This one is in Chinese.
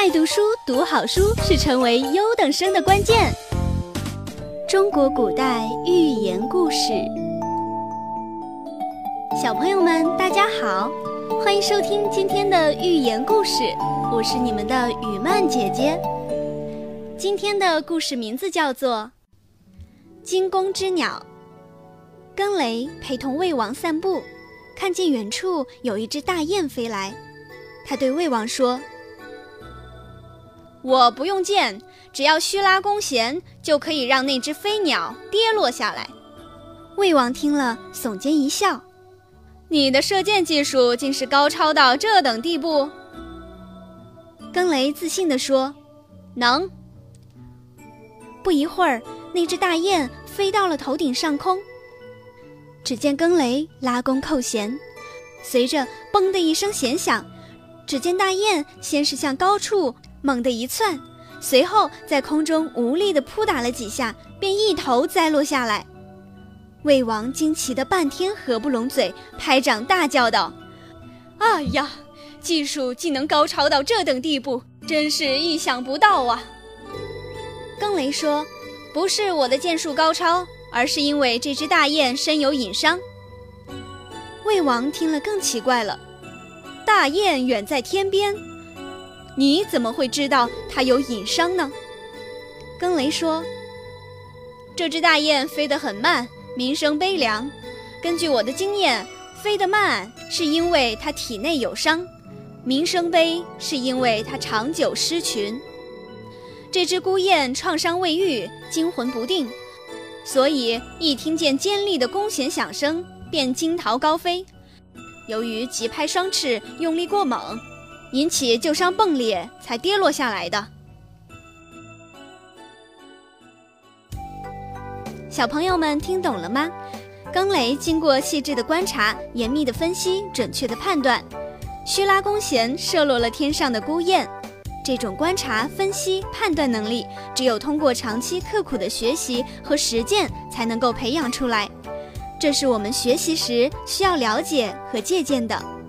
爱读书、读好书是成为优等生的关键。中国古代寓言故事，小朋友们大家好，欢迎收听今天的寓言故事，我是你们的雨曼姐姐。今天的故事名字叫做《惊弓之鸟》。更雷陪同魏王散步，看见远处有一只大雁飞来，他对魏王说。我不用箭，只要虚拉弓弦，就可以让那只飞鸟跌落下来。魏王听了，耸肩一笑：“你的射箭技术竟是高超到这等地步？”更雷自信地说：“能。”不一会儿，那只大雁飞到了头顶上空。只见更雷拉弓扣弦，随着“嘣”的一声弦响，只见大雁先是向高处。猛地一窜，随后在空中无力地扑打了几下，便一头栽落下来。魏王惊奇的半天合不拢嘴，拍掌大叫道：“哎呀，技术竟能高超到这等地步，真是意想不到啊！”更雷说：“不是我的箭术高超，而是因为这只大雁身有隐伤。”魏王听了更奇怪了：“大雁远在天边。”你怎么会知道它有隐伤呢？更雷说：“这只大雁飞得很慢，鸣声悲凉。根据我的经验，飞得慢是因为它体内有伤，鸣声悲是因为它长久失群。这只孤雁创伤未愈，惊魂不定，所以一听见尖利的弓弦响声，便惊逃高飞。由于急拍双翅，用力过猛。”引起旧伤迸裂，才跌落下来的。小朋友们听懂了吗？更雷经过细致的观察、严密的分析、准确的判断，虚拉弓弦射落了天上的孤雁。这种观察、分析、判断能力，只有通过长期刻苦的学习和实践才能够培养出来。这是我们学习时需要了解和借鉴的。